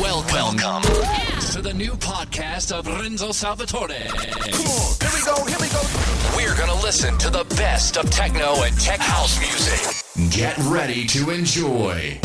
Welcome. Welcome to the new podcast of Renzo Salvatore. Come on, here we go, here we go. We're going to listen to the best of techno and tech house music. Get ready to enjoy.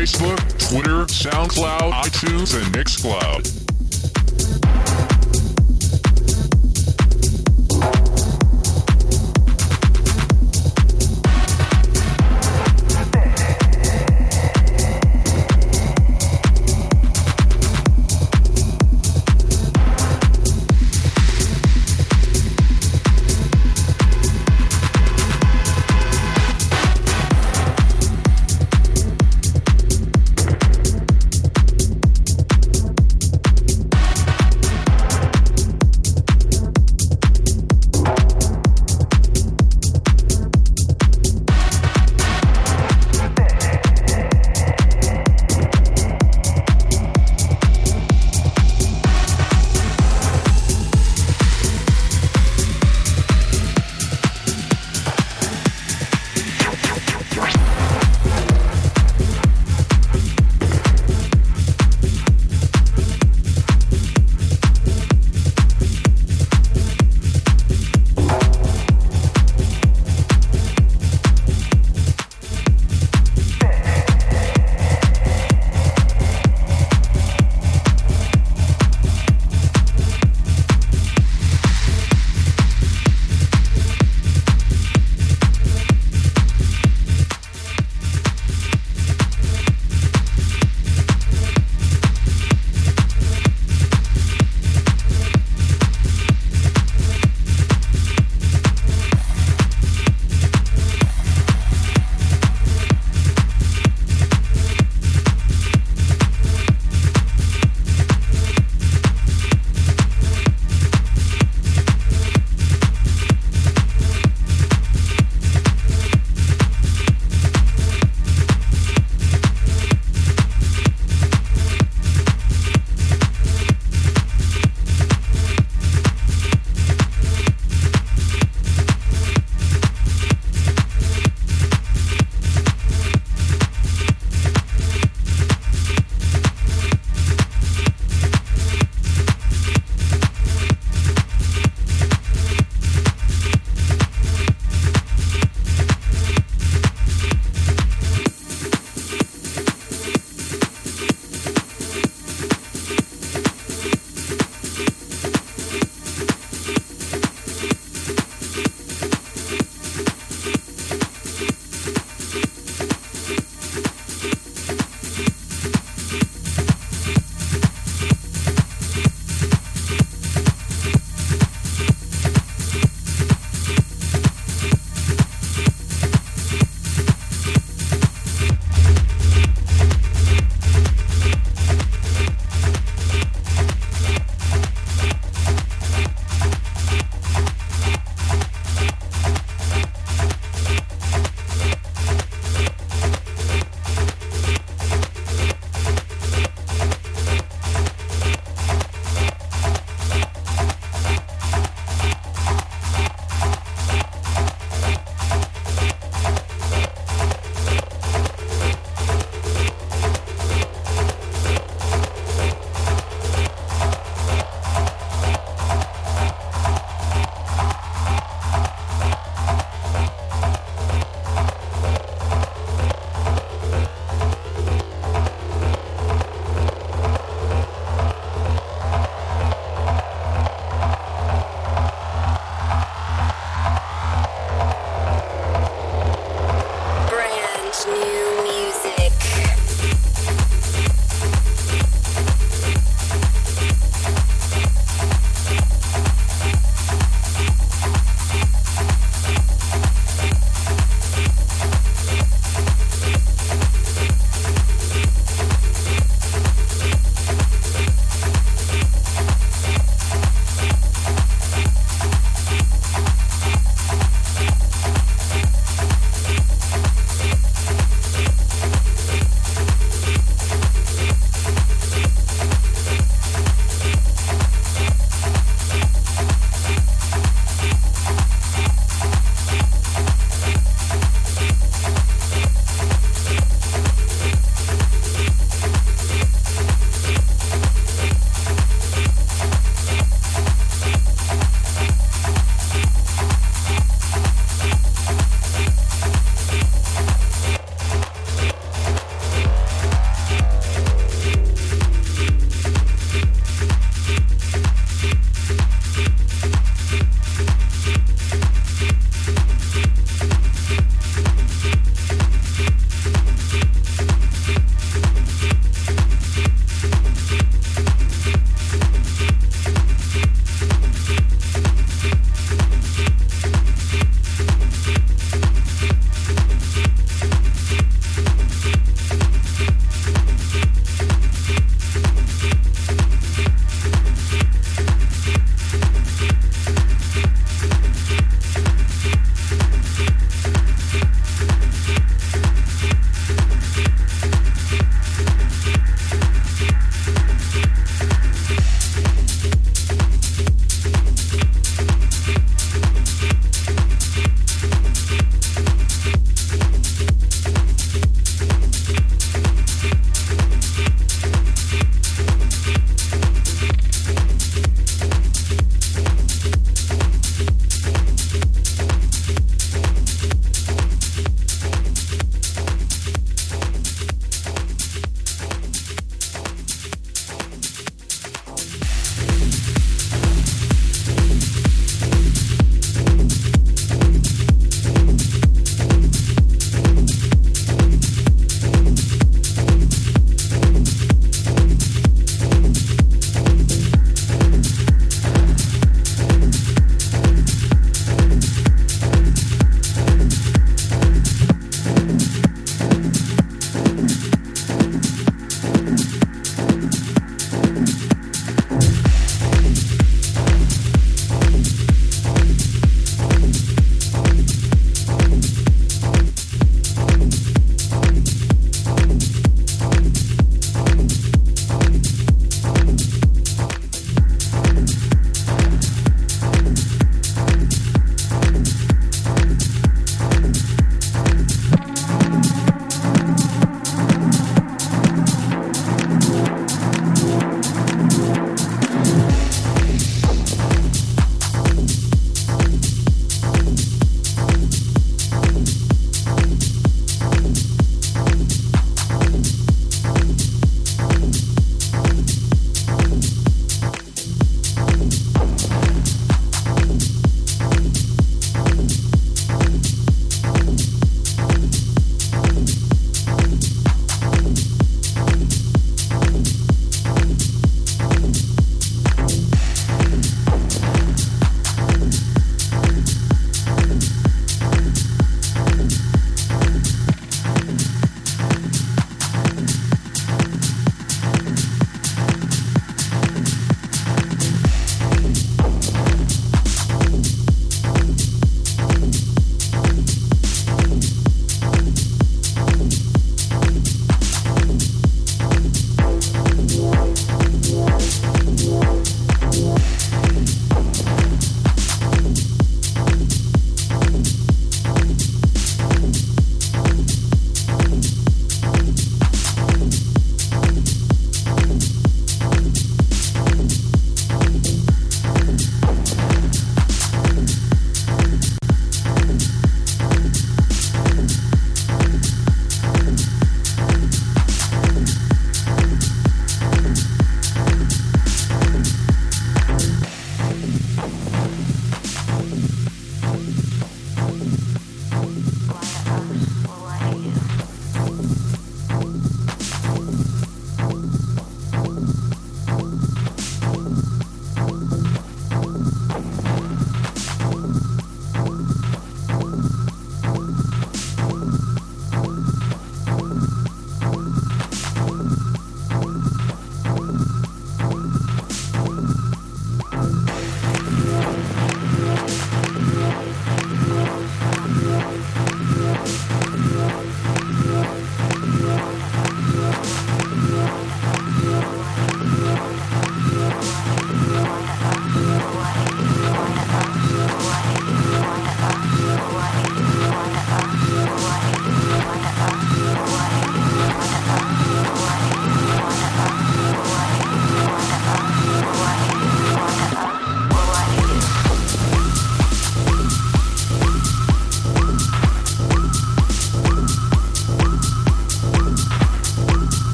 Facebook, Twitter, SoundCloud, iTunes, and Mixcloud.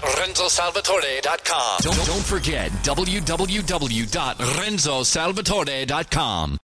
www.renzosalvatore.com. Don't, don't forget www.renzosalvatore.com.